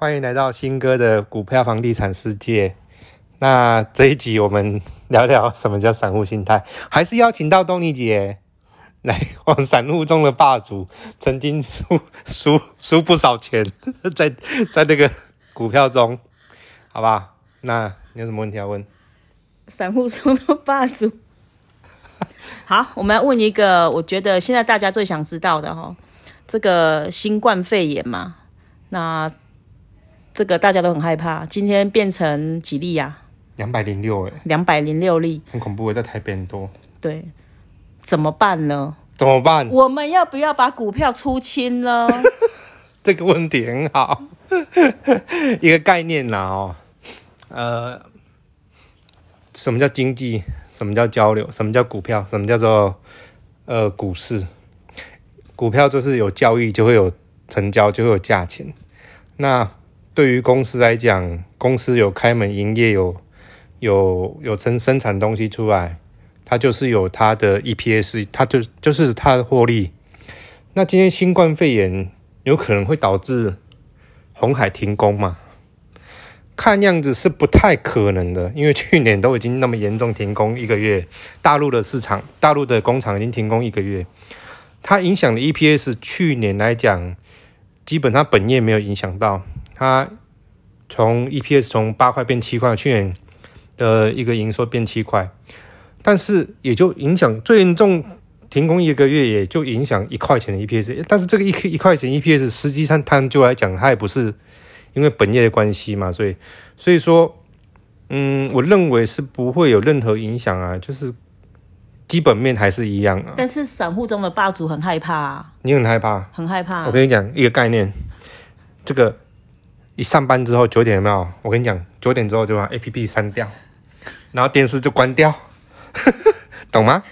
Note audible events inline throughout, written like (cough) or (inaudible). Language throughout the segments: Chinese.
欢迎来到新哥的股票房地产世界。那这一集我们聊聊什么叫散户心态，还是邀请到东尼姐来，往散户中的霸主，曾经输输输不少钱，(laughs) 在在那个股票中，好吧？那你有什么问题要问？散户中的霸主。好，我们来问一个，我觉得现在大家最想知道的哈，这个新冠肺炎嘛，那这个大家都很害怕，今天变成几例呀？两百零六，哎，两百零六例，很恐怖，在台北很多。对，怎么办呢？怎么办？我们要不要把股票出清呢？(laughs) 这个问题很好，(laughs) 一个概念啦哦，呃，什么叫经济？什么叫交流？什么叫股票？什么叫做呃股市？股票就是有交易就会有成交，就会有价钱。那对于公司来讲，公司有开门营业，有有有生生产东西出来，它就是有它的 EPS，它就就是它的获利。那今天新冠肺炎有可能会导致红海停工吗？看样子是不太可能的，因为去年都已经那么严重停工一个月，大陆的市场、大陆的工厂已经停工一个月，它影响的 EPS，去年来讲，基本上本业没有影响到，它从 EPS 从八块变七块，去年的一个营收变七块，但是也就影响最严重停工一个月，也就影响一块钱的 EPS，但是这个一一块钱 EPS，实际上它就来讲，它也不是。因为本业的关系嘛，所以所以说，嗯，我认为是不会有任何影响啊，就是基本面还是一样啊。但是散户中的霸主很害怕啊，你很害怕，很害怕。我跟你讲一个概念，这个一上班之后九点有没有？我跟你讲，九点之后就把 A P P 删掉，然后电视就关掉，(laughs) 懂吗？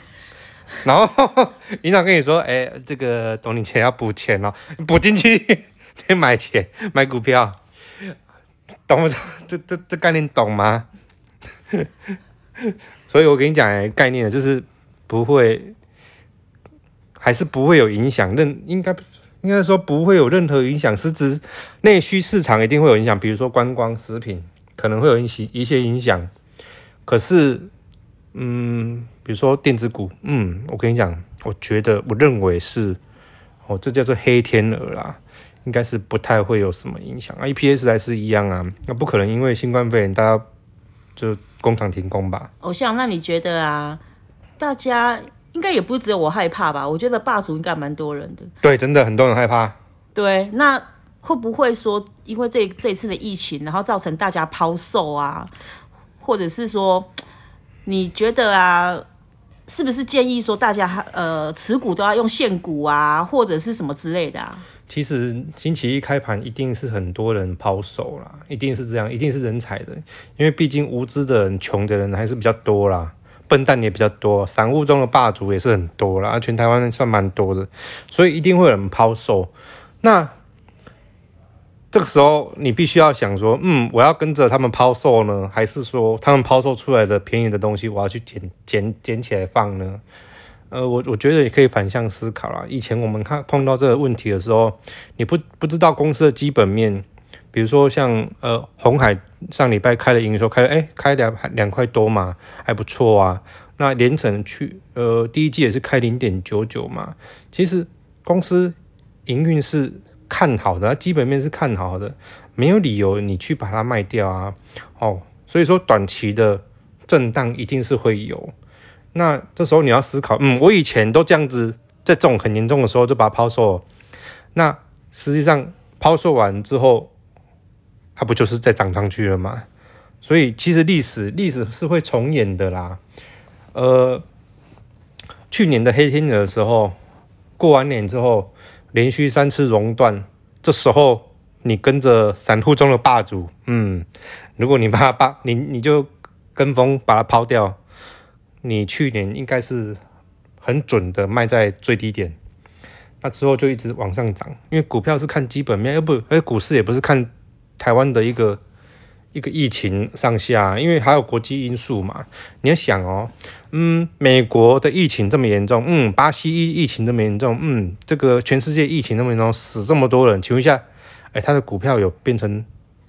然后 (laughs) 营长跟你说，哎，这个懂你钱要补钱哦，补进去 (laughs) 再买钱买股票。懂不懂？这这这概念懂吗？所以我跟你讲，概念就是不会，还是不会有影响。任应该应该说不会有任何影响，是指内需市场一定会有影响。比如说观光、食品可能会有一些一些影响。可是，嗯，比如说电子股，嗯，我跟你讲，我觉得我认为是，哦，这叫做黑天鹅啦。应该是不太会有什么影响啊，EPS 还是一样啊，那不可能因为新冠肺炎大家就工厂停工吧？偶像，那你觉得啊，大家应该也不只有我害怕吧？我觉得霸主应该蛮多人的。对，真的很多人害怕。对，那会不会说因为这这次的疫情，然后造成大家抛售啊？或者是说，你觉得啊，是不是建议说大家呃持股都要用现股啊，或者是什么之类的啊？其实星期一开盘一定是很多人抛售啦，一定是这样，一定是人踩的，因为毕竟无知的人、穷的人还是比较多啦，笨蛋也比较多，散户中的霸主也是很多啦，全台湾算蛮多的，所以一定会有人抛售。那这个时候你必须要想说，嗯，我要跟着他们抛售呢，还是说他们抛售出来的便宜的东西，我要去捡捡捡起来放呢？呃，我我觉得也可以反向思考啦。以前我们看碰到这个问题的时候，你不不知道公司的基本面，比如说像呃红海上礼拜开的营收开了，哎开两两块多嘛，还不错啊。那连城去呃第一季也是开零点九九嘛。其实公司营运是看好的，基本面是看好的，没有理由你去把它卖掉啊。哦，所以说短期的震荡一定是会有。那这时候你要思考，嗯，我以前都这样子，在这种很严重的时候就把它抛售，那实际上抛售完之后，它不就是在涨上去了吗？所以其实历史历史是会重演的啦。呃，去年的黑天鹅的时候，过完年之后连续三次熔断，这时候你跟着散户中的霸主，嗯，如果你把它把你你就跟风把它抛掉。你去年应该是很准的卖在最低点，那之后就一直往上涨，因为股票是看基本面，又不而股市也不是看台湾的一个一个疫情上下，因为还有国际因素嘛。你要想哦，嗯，美国的疫情这么严重，嗯，巴西疫疫情这么严重，嗯，这个全世界疫情那么严重，死这么多人，请问一下，哎，他的股票有变成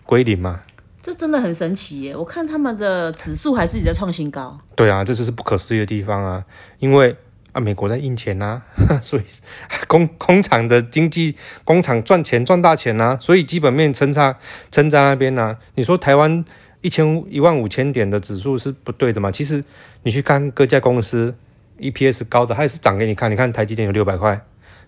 归零吗。这真的很神奇耶！我看他们的指数还是一直在创新高。对啊，这就是不可思议的地方啊！因为啊，美国在印钱呐、(laughs) 所以 (laughs) 工工厂的经济，工厂赚钱赚大钱呐、所以基本面撑在撑在那边呐、你说台湾一千一万五千点的指数是不对的嘛？其实你去看各家公司 EPS 高的，它也是涨给你看。你看台积电有六百块，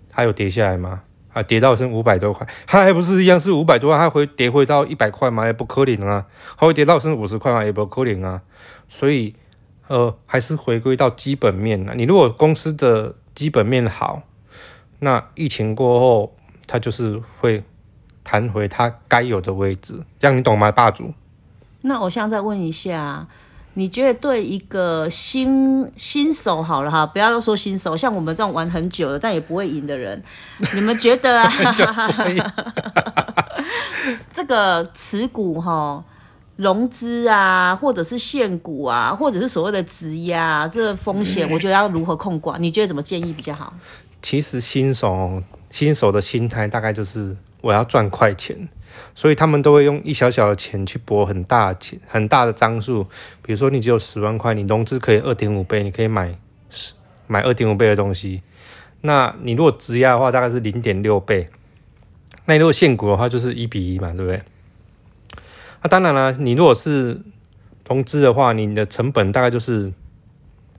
它有跌下来吗？啊，跌到剩五百多块，它还不是一样是五百多块，它会跌回到一百块吗？也不可能啊，它会跌到剩五十块吗？也不可能啊。所以，呃，还是回归到基本面了。你如果公司的基本面好，那疫情过后，它就是会弹回它该有的位置，这样你懂吗，霸主？那偶像再问一下，你觉得对一个新新手好了哈，不要说新手，像我们这种玩很久的但也不会赢的人，(laughs) 你们觉得啊？(laughs) 这个持股哈，融资啊，或者是现股啊，或者是所谓的质押、啊，这个风险，我觉得要如何控管？你觉得怎么建议比较好？其实新手新手的心态大概就是我要赚快钱，所以他们都会用一小小的钱去博很大的钱，很大的张数。比如说你只有十万块，你融资可以二点五倍，你可以买十买二点五倍的东西。那你如果质押的话，大概是零点六倍。那你如果现股的话，就是一比一嘛，对不对？那当然了，你如果是融资的话，你的成本大概就是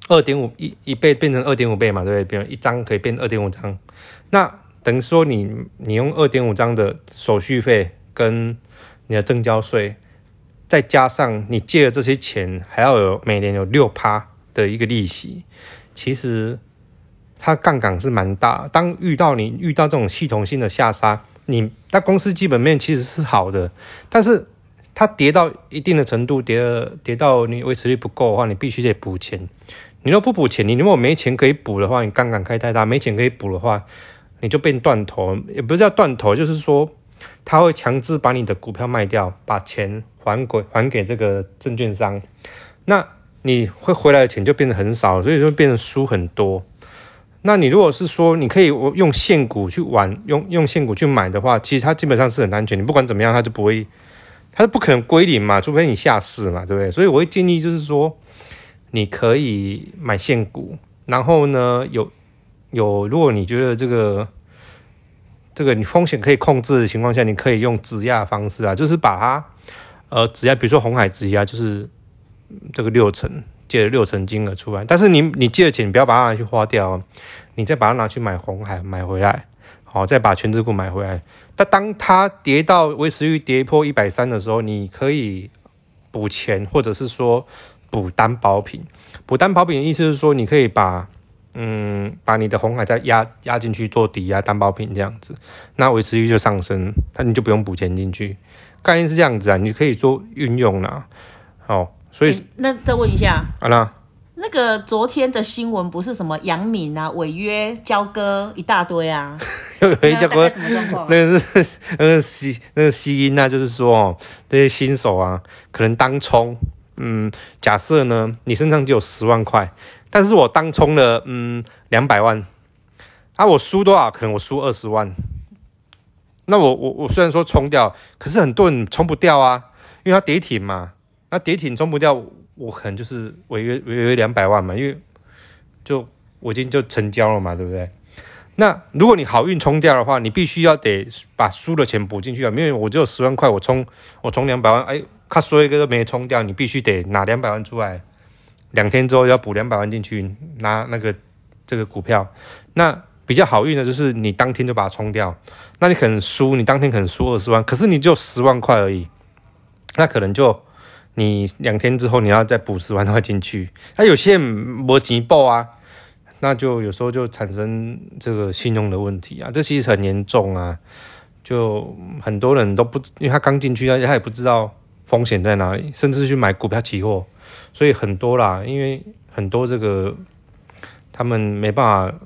二点五一一倍变成二点五倍嘛，对不对？比如一张可以变二点五张，那等于说你你用二点五张的手续费跟你的证交税，再加上你借的这些钱，还要有每年有六趴的一个利息，其实它杠杆是蛮大。当遇到你遇到这种系统性的下杀，你那公司基本面其实是好的，但是它跌到一定的程度，跌了跌到你维持率不够的话，你必须得补钱。你若不补钱，你如果没钱可以补的话，你杠杆开太大，没钱可以补的话，你就变断头，也不是叫断头，就是说他会强制把你的股票卖掉，把钱还给还给这个证券商，那你会回来的钱就变得很少，所以就变得输很多。那你如果是说你可以用现股去玩，用用现股去买的话，其实它基本上是很安全，你不管怎么样，它就不会，它是不可能归零嘛，除非你下市嘛，对不对？所以我会建议就是说，你可以买现股，然后呢，有有，如果你觉得这个这个你风险可以控制的情况下，你可以用质押方式啊，就是把它呃质押，比如说红海质押，就是这个六成借了六成金额出来，但是你你借的钱，你不要把它拿去花掉，你再把它拿去买红海买回来，好，再把全资股买回来。但当它跌到维持率跌破一百三的时候，你可以补钱，或者是说补担保品。补担保品的意思是说，你可以把嗯把你的红海再压压进去做抵押担保品这样子，那维持率就上升，那你就不用补钱进去。概念是这样子啊，你可以做运用啦。哦，所以诶那再问一下，啊那。那个昨天的新闻不是什么杨敏啊违约交割一大堆啊？(laughs) 有有一家国那大概怎么状况啊？那个是 (laughs) 那个吸那个吸音啊，就是说哦，这些新手啊，可能当冲，嗯，假设呢，你身上就有十万块，但是我当冲了嗯两百万，啊，我输多少？可能我输二十万。那我我我虽然说冲掉，可是很多人冲不掉啊，因为它跌停嘛，那跌停冲不掉，我可能就是违约违约两百万嘛，因为就我已经就成交了嘛，对不对？那如果你好运冲掉的话，你必须要得把输的钱补进去啊，因为我只有十万块，我冲我冲两百万，哎，他说一个都没冲掉，你必须得拿两百万出来，两天之后要补两百万进去拿那个这个股票。那比较好运的就是你当天就把它冲掉，那你可能输，你当天可能输二十万，可是你就十万块而已，那可能就你两天之后你要再补十万块进去。那有些没钱报啊。那就有时候就产生这个信用的问题啊，这其实很严重啊。就很多人都不，因为他刚进去，而且他也不知道风险在哪里，甚至去买股票期货，所以很多啦。因为很多这个他们没办法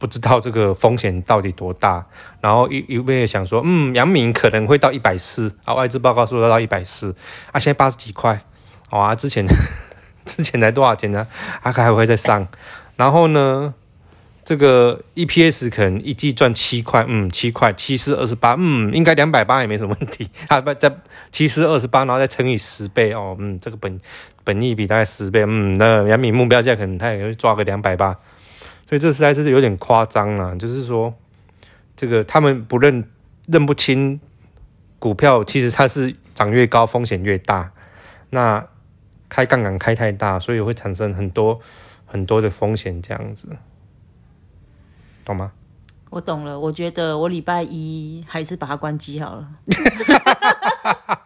不知道这个风险到底多大，然后一一味想说，嗯，阳明可能会到一百四啊，外资报告说要到一百四啊，现在八十几块，哦啊，之前 (laughs) 之前才多少钱呢？啊，还会再上。然后呢，这个 EPS 可能一季赚七块，嗯，七块，七四二十八，嗯，应该两百八也没什么问题。啊不在七四二十八，然后再乘以十倍哦，嗯，这个本本益比大概十倍，嗯，那杨米目标价可能它也会抓个两百八，所以这实在是有点夸张了。就是说，这个他们不认认不清股票，其实它是涨越高风险越大，那开杠杆开太大，所以会产生很多很多的风险，这样子。懂吗？我懂了，我觉得我礼拜一还是把它关机好了。(laughs)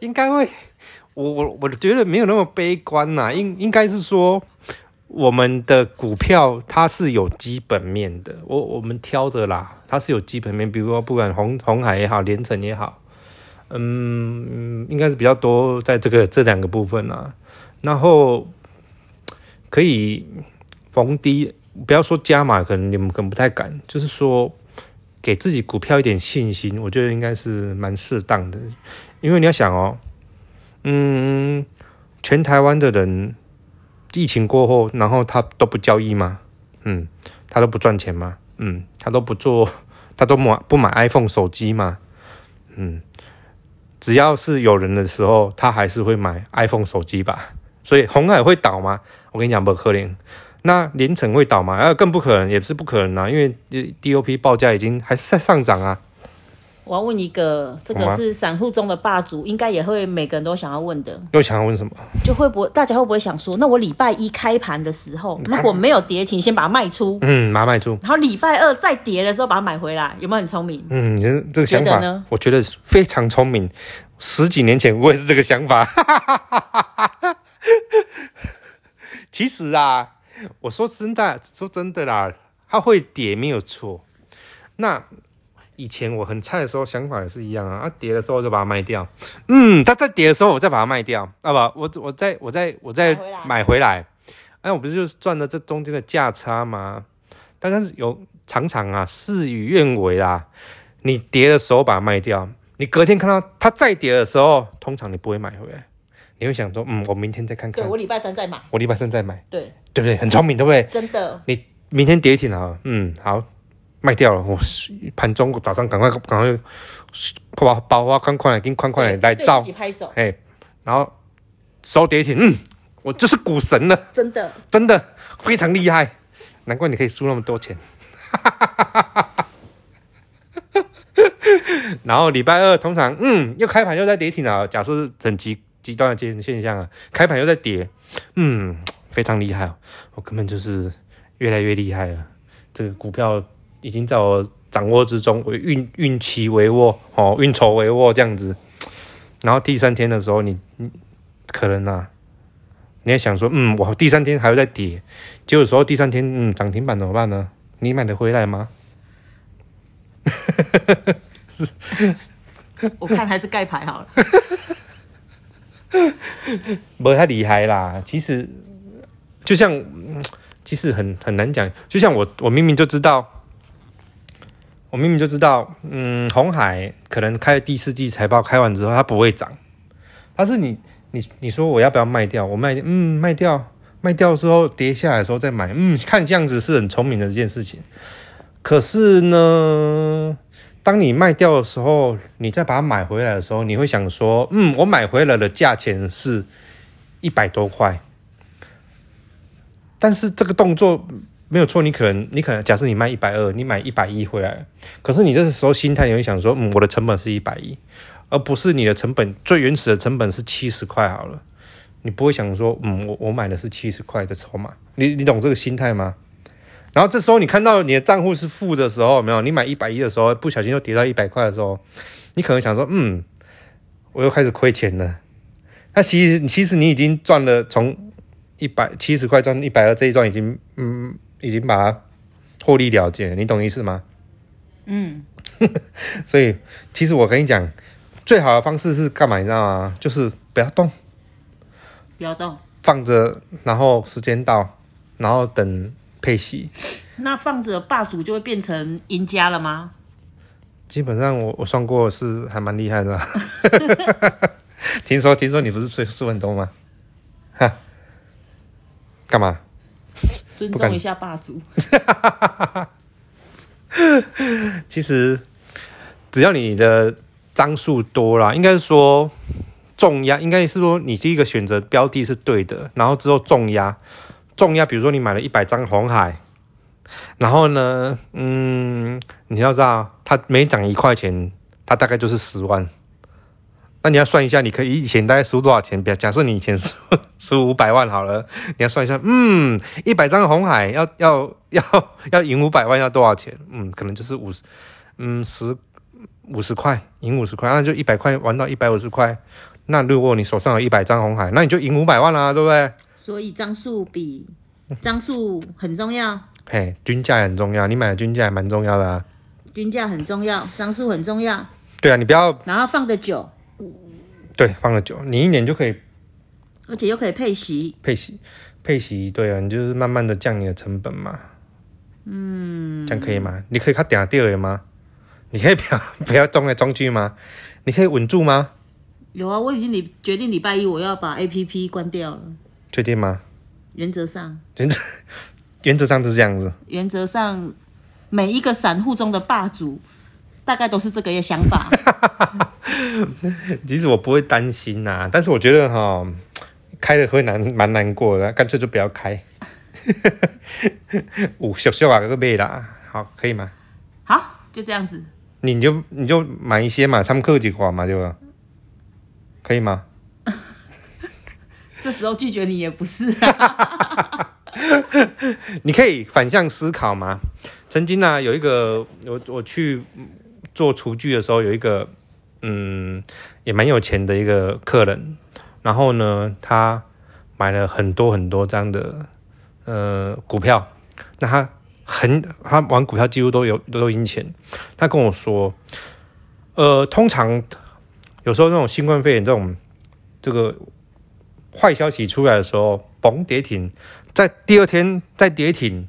应该会，我我我觉得没有那么悲观呐，应应该是说我们的股票它是有基本面的，我我们挑的啦，它是有基本面，比如说不管红红海也好，连城也好，嗯，应该是比较多在这个这两个部分啊，然后可以逢低。不要说加码，可能你们可能不太敢，就是说给自己股票一点信心，我觉得应该是蛮适当的。因为你要想哦，嗯，全台湾的人疫情过后，然后他都不交易吗？嗯，他都不赚钱吗？嗯，他都不做，(laughs) 他都买不买 iPhone 手机吗？嗯，只要是有人的时候，他还是会买 iPhone 手机吧。所以红海会倒吗？我跟你讲，不可能。那连城会倒吗？啊，更不可能，也是不可能啊，因为 DOP 报价已经还是在上涨啊。我要问一个，这个是散户中的霸主，应该也会每个人都想要问的。又想要问什么？就会不会大家会不会想说，那我礼拜一开盘的时候，如果没有跌停，先把它卖出，嗯，把它卖出，然后礼拜二再跌的时候把它买回来，有没有很聪明？嗯，你这这个想法呢？我觉得非常聪明。十几年前我也是这个想法。(laughs) 其实啊。我说真的，说真的啦，它会跌没有错。那以前我很菜的时候，想法也是一样啊。它跌的时候就把它卖掉，嗯，它在跌的时候我再把它卖掉，啊不，我我再我再我再买回来。哎，我不是就是赚了这中间的价差吗？但是有常常啊，事与愿违啦。你跌的时候把它卖掉，你隔天看到它再跌的时候，通常你不会买回来。你会想说，嗯，我明天再看看。对我礼拜三再买。我礼拜三再买。对，对不对？很聪明，对不对？真的。你明天跌停了，嗯，好，卖掉了。我盘中早上赶快赶快把把花快快给快快来照。哎，然后收跌停，嗯，我就是股神了。真的。真的非常厉害，难怪你可以输那么多钱。(laughs) 然后礼拜二通常，嗯，又开盘又在跌停了。假设整极。极端的现现象啊，开盘又在跌，嗯，非常厉害，我根本就是越来越厉害了。这个股票已经在我掌握之中，我运运气为握，哦，运筹帷幄这样子。然后第三天的时候，你你可能啊，你也想说，嗯，我第三天还会再跌，结果时候第三天，嗯，涨停板怎么办呢？你买得回来吗？(laughs) 我看还是盖牌好了。不太厉害啦，其实就像，其实很很难讲。就像我，我明明就知道，我明明就知道，嗯，红海可能开第四季财报开完之后它不会涨，但是你你你说我要不要卖掉？我卖，嗯，卖掉，卖掉之后跌下来的时候再买，嗯，看这样子是很聪明的一件事情。可是呢？当你卖掉的时候，你再把它买回来的时候，你会想说：“嗯，我买回来的价钱是一百多块。”但是这个动作没有错，你可能你可能假设你卖一百二，你买一百一回来，可是你这个时候心态你会想说：“嗯，我的成本是一百一，而不是你的成本最原始的成本是七十块好了。”你不会想说：“嗯，我我买的是七十块的筹码。”你你懂这个心态吗？然后这时候你看到你的账户是负的时候，没有？你买一百一的时候，不小心又跌到一百块的时候，你可能想说，嗯，我又开始亏钱了。那其实其实你已经赚了，从一百七十块赚一百二这一段已经，嗯，已经把它获利了结，你懂意思吗？嗯。(laughs) 所以其实我跟你讲，最好的方式是干嘛？你知道吗？就是不要动，不要动，放着，然后时间到，然后等。配息，那放着霸主就会变成赢家了吗？基本上我我算过是还蛮厉害的。(laughs) (laughs) 听说听说你不是输输很多吗？哈，干嘛？尊重一下霸主。(laughs) 其实只要你的张数多啦，应该是说重压，应该是说你第一个选择标的是对的，然后之后重压，重压，比如说你买了一百张红海，然后呢，嗯，你要知道它每涨一块钱，它大概就是十万。那你要算一下，你可以以前大概输多少钱？比假设你以前输 (laughs) 输五百万好了，你要算一下，嗯，一百张红海要 (laughs) 要要要赢五百万要多少钱？嗯，可能就是五十，嗯，十五十块赢五十块，那就一百块玩到一百五十块。那如果你手上有一百张红海，那你就赢五百万啦、对不对？所以张数比张数很重要，嘿，均价也很重要，你买的均价也蛮重要的啊。均价很重要，张数很重要，对啊，你不要然后放的久，对放了久，你一年就可以而且又可以配息。配息，配息，对啊，你就是慢慢的降你的成本嘛。嗯，这样可以吗？你可以看点掉的吗？你可以不要不要中来中去吗？你可以稳住吗？有啊，我已经礼决定礼拜一我要把 A P P 关掉了。确定吗？原则上，原则 (laughs) 原则上是这样子。原则上，每一个散户中的霸主，大概都是这个想法。其实我不会担心呐、但是我觉得哈，开了会难蛮难过的，干脆就不要开。(laughs) 五小小啊个背啦，好，可以吗？好，就这样子。你就你就买一些嘛，参考几款嘛，对吧？可以吗？(laughs) 这时候拒绝你也不是、啊，(laughs) 你可以反向思考嘛。曾经呢、有一个我我去做厨具的时候，有一个嗯也蛮有钱的一个客人，然后呢，他买了很多很多张的呃股票，那他很他玩股票几乎都有都赢钱。他跟我说，呃，通常有时候那种新冠肺炎这种这个坏消息出来的时候，甭跌停，在第二天再跌停，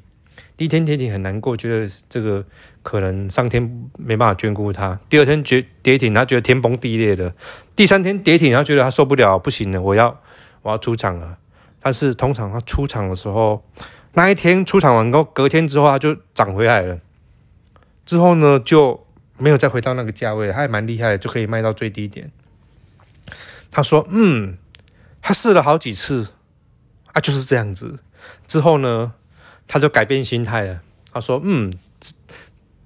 第一天跌停很难过，觉得这个可能上天没办法眷顾他。第二天跌跌停，他觉得天崩地裂了。第三天跌停，他觉得他受不了，不行了，我要我要出场了。但是通常他出场的时候，那一天出场完后，隔天之后他就涨回来了。之后呢，就没有再回到那个价位，他还蛮厉害的，就可以卖到最低点。他说：“嗯，他试了好几次啊，就是这样子。之后呢，他就改变心态了。他说：‘嗯，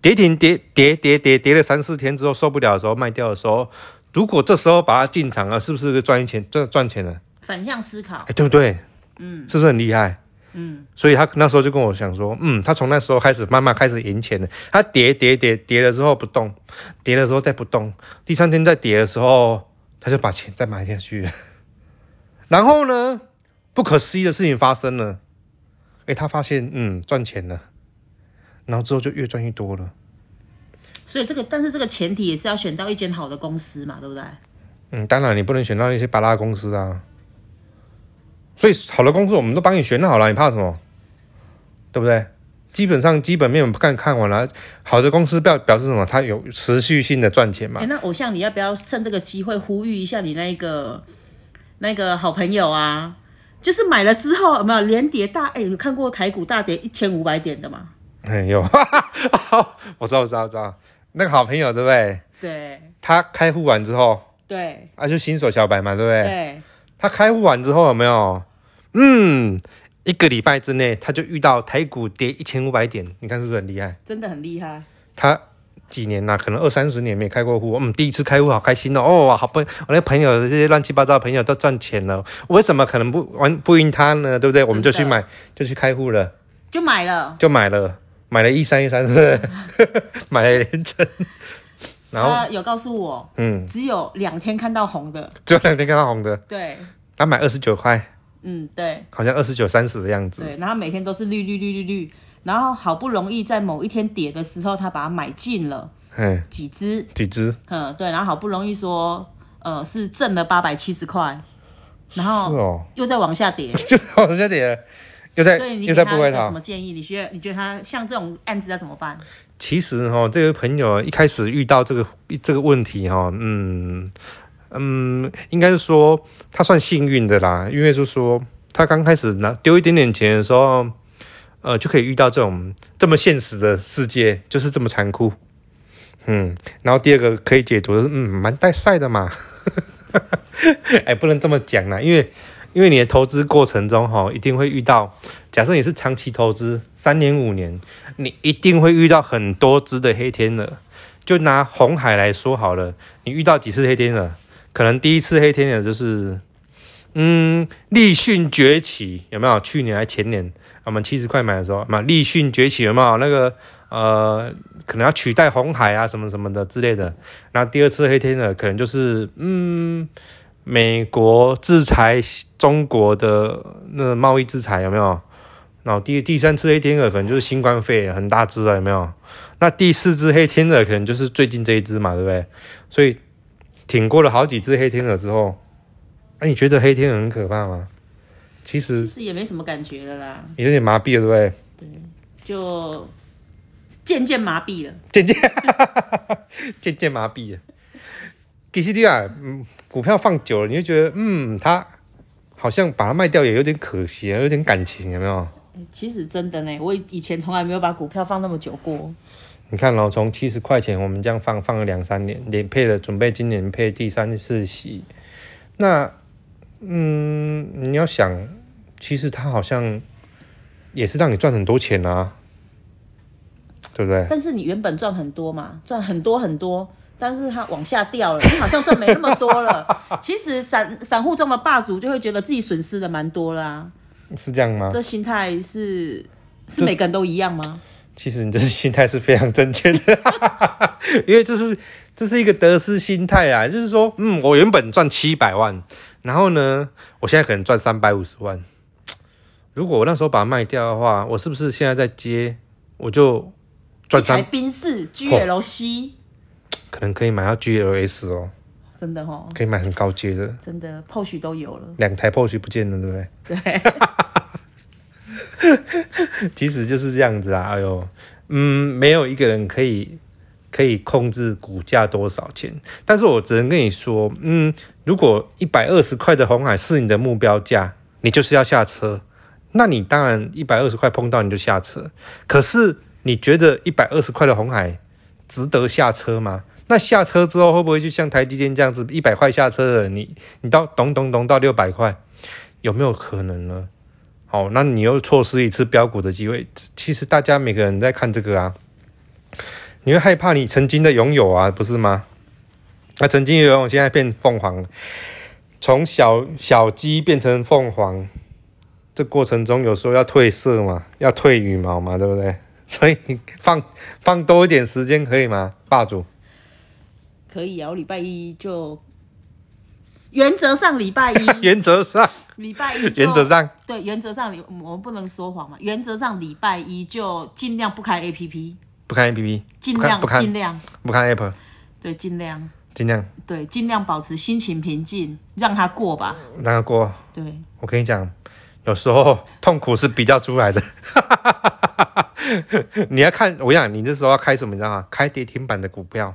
跌停跌跌跌跌跌了三四天之后受不了的时候卖掉的时候，如果这时候把它进场了，是不是赚钱赚赚钱了？反向思考哎，。对不对？嗯，是不是很厉害？嗯，所以他那时候就跟我想说，嗯，他从那时候开始慢慢开始赢钱了。他跌跌跌跌了之后不动，跌了之后再不动，第三天再跌的时候，他就把钱再买下去了。(laughs) 然后呢，不可思议的事情发生了，诶，他发现嗯赚钱了，然后之后就越赚越多了。所以这个，但是这个前提也是要选到一间好的公司嘛，对不对？嗯，当然你不能选到一些巴拉公司啊。所以好的公司我们都帮你选好了，你怕什么？对不对？基本上基本面我们看看完了，好的公司表表示什么？它有持续性的赚钱嘛哎、？那偶像，你要不要趁这个机会呼吁一下你那个那个好朋友啊？就是买了之后有没有连跌大？哎、有看过台股大跌一千五百点的吗？哎呦，(laughs) 我知道，我知道，我知道。那个好朋友对不对？对他开户完之后，对啊，就新手小白嘛，对不对？对，他开户完之后有没有？嗯，一个礼拜之内他就遇到台股跌一千五百点，你看是不是很厉害？真的很厉害。他几年呐、可能二三十年没开过户，嗯，第一次开户好开心哦，哦，好朋，我那朋友这些乱七八糟的朋友都赚钱了，我为什么可能不玩不赢他呢？对不对？我们就去买，就去开户了，就买了，就买了，买了一三一三，对不对？买了连成，然后他有告诉我，嗯，只有两天看到红的。只有两天看到红的，对，他买二十九块，嗯，对。好像二十九三十的样子，对，然后每天都是绿绿绿绿绿，然后好不容易在某一天跌的时候，他把它买进了。嗯，几只，几只？嗯，对，然后好不容易说，呃，是挣了八百七十块，然是后哦，又再往下跌，(laughs) 就往下跌。了，又在又给他什在不回头。么建议？你觉得你觉得他像这种案子要怎么办？其实哈，这个朋友一开始遇到这个这个问题哈，嗯嗯，应该是说他算幸运的啦，因为就是说他刚开始拿丢一点点钱的时候，呃，就可以遇到这种这么现实的世界，就是这么残酷。嗯，然后第二个可以解读的是，嗯，蛮带赛的嘛。(laughs) 哎，不能这么讲啦，因为因为你的投资过程中哈，一定会遇到，假设你是长期投资三年五年，你一定会遇到很多只的黑天鹅。就拿红海来说好了，你遇到几次黑天鹅？可能第一次黑天鹅就是，嗯，立讯崛起有没有？去年还前年，我们七十块买的时候，嘛，立讯崛起有没有？那个呃，可能要取代红海啊，什么什么的之类的。那第二次黑天鹅可能就是，嗯，美国制裁中国的那个贸易制裁有没有？然后第第三次黑天鹅可能就是新冠肺炎很大只了，有没有？那第四只黑天鹅可能就是最近这一只嘛，对不对？所以挺过了好几只黑天鹅之后，那你觉得黑天鹅很可怕吗？其实其实也没什么感觉了啦，有点麻痹了，对不对？对，就渐渐麻痹了，渐渐 (laughs) 渐渐麻痹了。其实你啊，嗯，股票放久了，你就觉得，嗯，它好像把它卖掉也有点可惜，有点感情，有没有？其实真的呢，我以前从来没有把股票放那么久过。你看哦，从七十块钱我们这样放放了两三年，连配了准备今年配第三次息。那，嗯，你要想，其实它好像也是让你赚很多钱啊，对不对？但是你原本赚很多嘛，赚很多很多，但是它往下掉了，你好像赚没那么多了。(laughs) 其实散散户中的霸主就会觉得自己损失的蛮多啦啊。是这样吗？这心态是是每个人都一样吗？其实你这心态是非常正确的，(laughs) 因为这是这是一个得失心态啊，就是说，嗯，我原本赚七百万，然后呢，我现在可能赚三百五十万。如果我那时候把它卖掉的话，我是不是现在在接，我就赚三？宾士 GLC 可能可以买到 GLS 哦。真的哦，可以买很高阶的，真的 POS 都有了，两台 POS 不见了，对不对？对，(laughs) (laughs) 其实就是这样子啊。哎呦，嗯，没有一个人可以可以控制股价多少钱，但是我只能跟你说，嗯，如果一百二十块的红海是你的目标价，你就是要下车，那你当然一百二十块碰到你就下车。可是你觉得一百二十块的红海值得下车吗？那下车之后会不会就像台积电这样子，一百块下车了你，你到咚咚咚到六百块，有没有可能呢？好，那你又错失一次标股的机会。其实大家每个人在看这个啊，你会害怕你曾经的拥有啊，不是吗？那曾经拥有，现在变凤凰，从小小鸡变成凤凰，这过程中有时候要褪色嘛，要褪羽毛嘛，对不对？(laughs) 所以放放多一点时间可以吗，霸主？可以啊，我礼拜一就原则上礼拜一，(laughs) 原则上。礼拜一，原则上。对，原则上我们不能说谎嘛。原则上礼拜一就尽量不开 A P P，不开 A P P，尽量尽量。不开 App，对，尽量。尽量。对，尽量保持心情平静，让它过吧，让它过。对，我跟你讲，有时候痛苦是比较出来的。(laughs) 你要看，我讲你那时候要开什么，你知道吗？开跌停板的股票。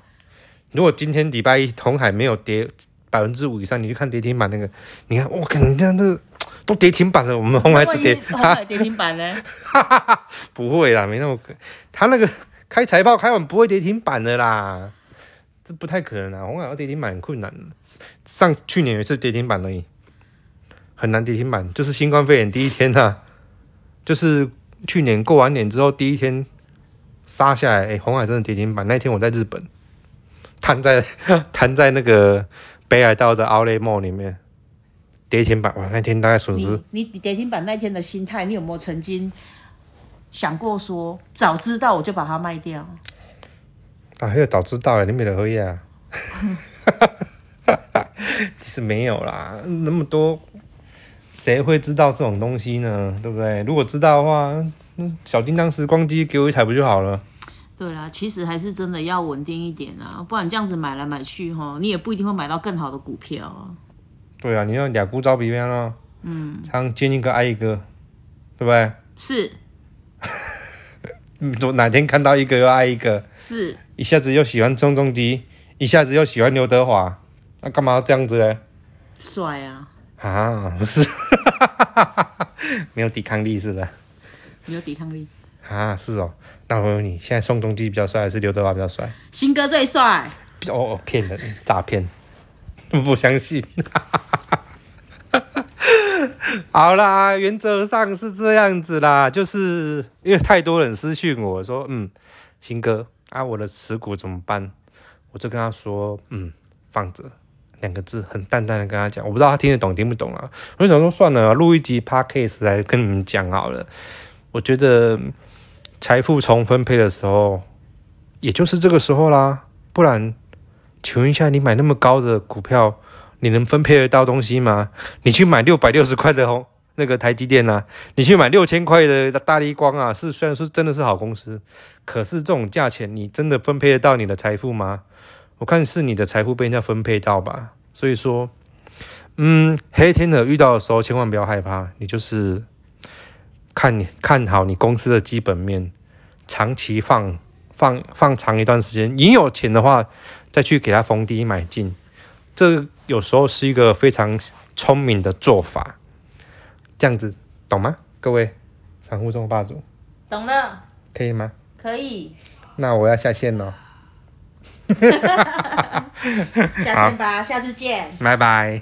如果今天礼拜一红海没有跌百分之五以上，你去看跌停板那个，你看我靠，你看这都跌停板了，我们红海只跌，红海跌停板呢？哈 (laughs) 哈不会啦，没那么可，他那个开财报开完不会跌停板的啦，这不太可能啊，红海要跌停板很困难，上去年有一次跌停板而已，很难跌停板，就是新冠肺炎第一天呐，就是去年过完年之后第一天杀下来，哎，红海真的跌停板，那天我在日本。瘫在 (laughs) 瘫在那个北海道的奥雷莫里面，跌停板哇！那天大概损失。你跌停板那天的心态，你有没有曾经想过说，早知道我就把它卖掉？啊，还有早知道哎，你没得喝呀？(laughs) 其实没有啦，那么多，谁会知道这种东西呢？对不对？如果知道的话，小叮当时光机给我一台不就好了？对啦，其实还是真的要稳定一点啊，不然这样子买来买去哈，你也不一定会买到更好的股票啊。对啊，你要俩股招比边啊，嗯，常见一个爱一个，对不对？是。(laughs) 我哪天看到一个又爱一个，是。一下子又喜欢中中基，一下子又喜欢刘德华，那干嘛要这样子嘞？帅啊！啊，是，(laughs) 没有抵抗力是的。没有抵抗力。啊，是哦。那我问你，现在宋仲基比较帅，还是刘德华比较帅？新哥最帅，哦哦，骗人，诈骗，我 (laughs) 不相信。(laughs) 好啦，原则上是这样子啦，就是因为太多人私讯我说，嗯，新哥啊，我的持股怎么办？我就跟他说，嗯，放着两个字，很淡淡的跟他讲，我不知道他听得懂听不懂啊。我就想说，算了，录一集 podcast 来跟你们讲好了。我觉得财富重分配的时候，也就是这个时候啦，不然，请问一下，你买那么高的股票？你能分配得到东西吗？你去买六百六十块的红那个台积电啊，你去买六千块的大力光啊，是虽然说真的是好公司，可是这种价钱你真的分配得到你的财富吗？我看是你的财富被人家分配到吧。所以说，嗯，黑天鹅遇到的时候千万不要害怕，你就是看你看好你公司的基本面，长期放放放长一段时间，你有钱的话再去给它逢低买进，这。有时候是一个非常聪明的做法，这样子懂吗？各位散户中的霸主，懂了，可以吗？可以。那我要下线了。(laughs) 下线吧，下次见。(laughs) 拜拜。